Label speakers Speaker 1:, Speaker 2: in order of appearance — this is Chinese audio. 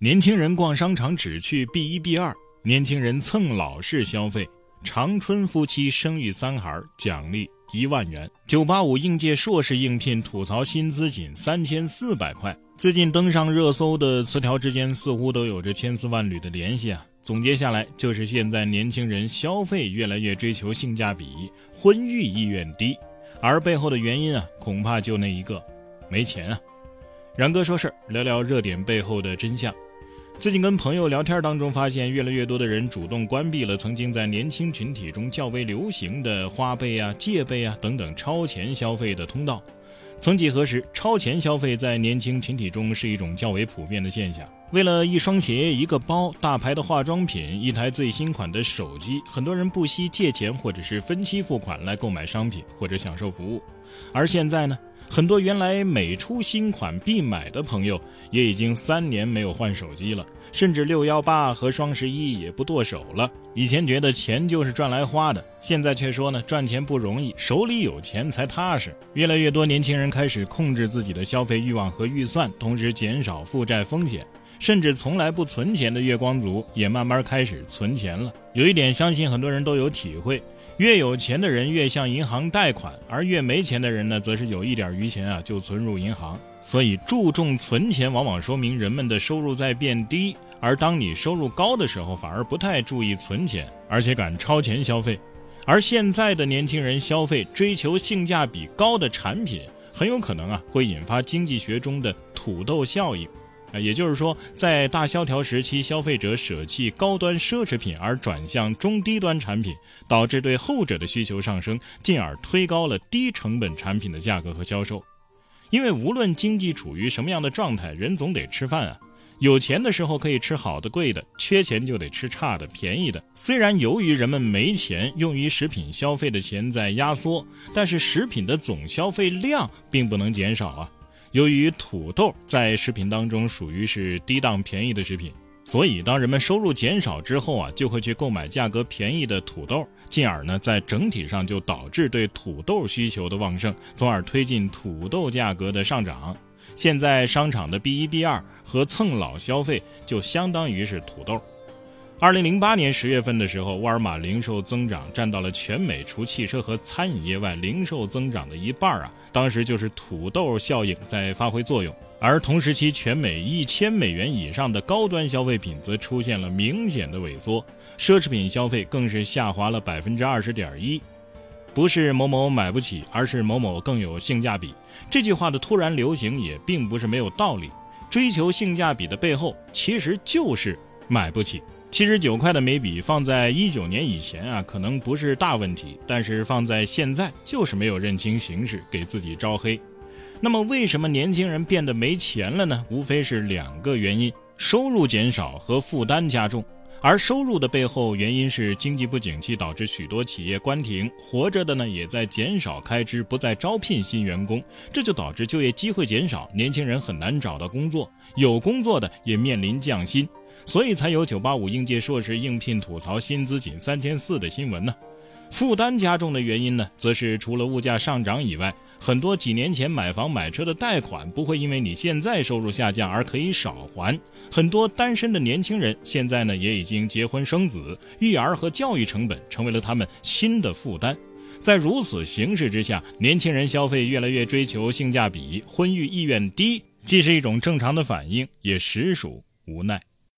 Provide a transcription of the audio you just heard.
Speaker 1: 年轻人逛商场只去 B 一 B 二，年轻人蹭老式消费。长春夫妻生育三孩，奖励一万元。九八五应届硕士应聘吐槽薪资仅三千四百块。最近登上热搜的词条之间，似乎都有着千丝万缕的联系啊。总结下来，就是现在年轻人消费越来越追求性价比，婚育意愿低，而背后的原因啊，恐怕就那一个，没钱啊。然哥说事儿，聊聊热点背后的真相。最近跟朋友聊天当中，发现越来越多的人主动关闭了曾经在年轻群体中较为流行的花呗啊、借呗啊等等超前消费的通道。曾几何时，超前消费在年轻群体中是一种较为普遍的现象。为了一双鞋、一个包、大牌的化妆品、一台最新款的手机，很多人不惜借钱或者是分期付款来购买商品或者享受服务。而现在呢？很多原来每出新款必买的朋友，也已经三年没有换手机了，甚至六幺八和双十一也不剁手了。以前觉得钱就是赚来花的，现在却说呢，赚钱不容易，手里有钱才踏实。越来越多年轻人开始控制自己的消费欲望和预算，同时减少负债风险。甚至从来不存钱的月光族也慢慢开始存钱了。有一点，相信很多人都有体会：越有钱的人越向银行贷款，而越没钱的人呢，则是有一点余钱啊就存入银行。所以，注重存钱往往说明人们的收入在变低，而当你收入高的时候，反而不太注意存钱，而且敢超前消费。而现在的年轻人消费追求性价比高的产品，很有可能啊会引发经济学中的土豆效应。啊，也就是说，在大萧条时期，消费者舍弃高端奢侈品而转向中低端产品，导致对后者的需求上升，进而推高了低成本产品的价格和销售。因为无论经济处于什么样的状态，人总得吃饭啊。有钱的时候可以吃好的贵的，缺钱就得吃差的便宜的。虽然由于人们没钱，用于食品消费的钱在压缩，但是食品的总消费量并不能减少啊。由于土豆在食品当中属于是低档便宜的食品，所以当人们收入减少之后啊，就会去购买价格便宜的土豆，进而呢，在整体上就导致对土豆需求的旺盛，从而推进土豆价格的上涨。现在商场的 B 一 B 二和蹭老消费就相当于是土豆。二零零八年十月份的时候，沃尔玛零售增长占到了全美除汽车和餐饮业外零售增长的一半啊！当时就是土豆效应在发挥作用，而同时期全美一千美元以上的高端消费品则出现了明显的萎缩，奢侈品消费更是下滑了百分之二十点一。不是某某买不起，而是某某更有性价比。这句话的突然流行也并不是没有道理，追求性价比的背后其实就是买不起。七十九块的眉笔放在一九年以前啊，可能不是大问题，但是放在现在就是没有认清形势，给自己招黑。那么为什么年轻人变得没钱了呢？无非是两个原因：收入减少和负担加重。而收入的背后原因是经济不景气导致许多企业关停，活着的呢也在减少开支，不再招聘新员工，这就导致就业机会减少，年轻人很难找到工作，有工作的也面临降薪。所以才有985应届硕士应聘吐槽薪资仅三千四的新闻呢。负担加重的原因呢，则是除了物价上涨以外，很多几年前买房买车的贷款不会因为你现在收入下降而可以少还。很多单身的年轻人现在呢也已经结婚生子，育儿和教育成本成为了他们新的负担。在如此形势之下，年轻人消费越来越追求性价比，婚育意愿低，既是一种正常的反应，也实属无奈。